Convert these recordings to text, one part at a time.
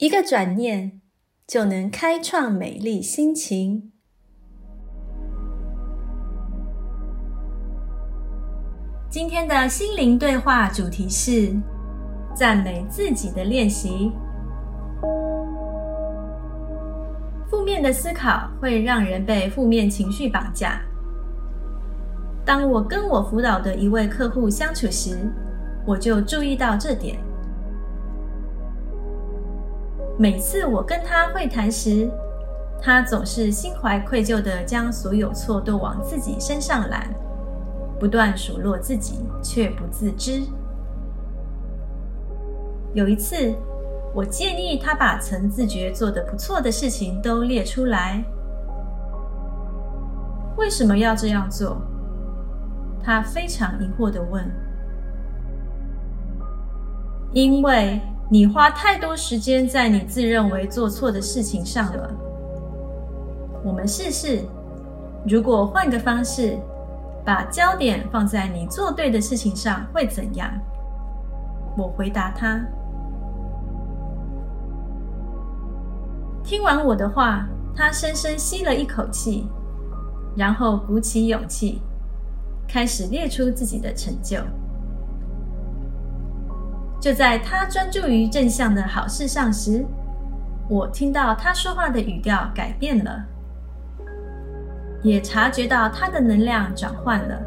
一个转念就能开创美丽心情。今天的心灵对话主题是赞美自己的练习。负面的思考会让人被负面情绪绑架。当我跟我辅导的一位客户相处时，我就注意到这点。每次我跟他会谈时，他总是心怀愧疚的将所有错都往自己身上揽，不断数落自己，却不自知。有一次，我建议他把曾自觉做得不错的事情都列出来。为什么要这样做？他非常疑惑的问：“因为你花太多时间在你自认为做错的事情上了。我们试试，如果换个方式，把焦点放在你做对的事情上，会怎样？”我回答他。听完我的话，他深深吸了一口气，然后鼓起勇气。开始列出自己的成就。就在他专注于正向的好事上时，我听到他说话的语调改变了，也察觉到他的能量转换了，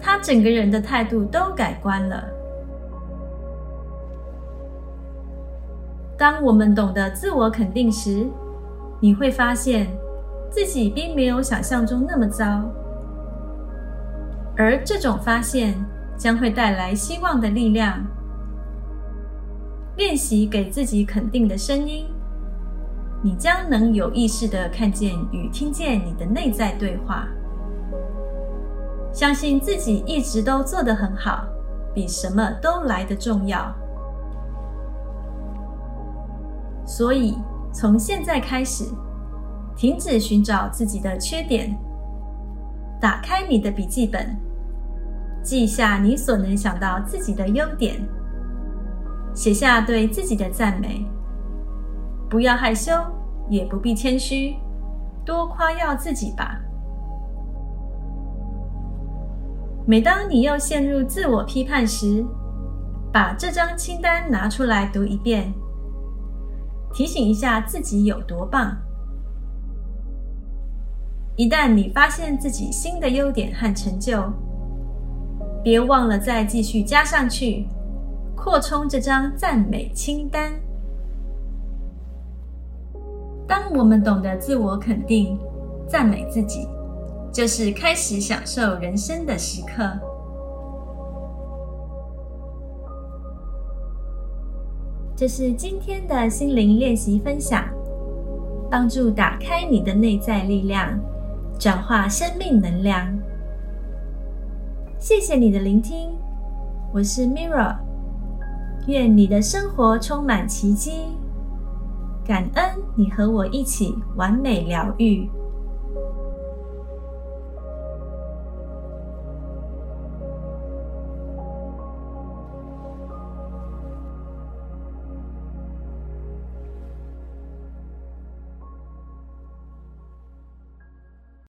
他整个人的态度都改观了。当我们懂得自我肯定时，你会发现自己并没有想象中那么糟。而这种发现将会带来希望的力量。练习给自己肯定的声音，你将能有意识的看见与听见你的内在对话。相信自己一直都做得很好，比什么都来得重要。所以，从现在开始，停止寻找自己的缺点。打开你的笔记本，记下你所能想到自己的优点，写下对自己的赞美。不要害羞，也不必谦虚，多夸耀自己吧。每当你又陷入自我批判时，把这张清单拿出来读一遍，提醒一下自己有多棒。一旦你发现自己新的优点和成就，别忘了再继续加上去，扩充这张赞美清单。当我们懂得自我肯定、赞美自己，就是开始享受人生的时刻。这是今天的心灵练习分享，帮助打开你的内在力量。转化生命能量。谢谢你的聆听，我是 Mirror。愿你的生活充满奇迹，感恩你和我一起完美疗愈。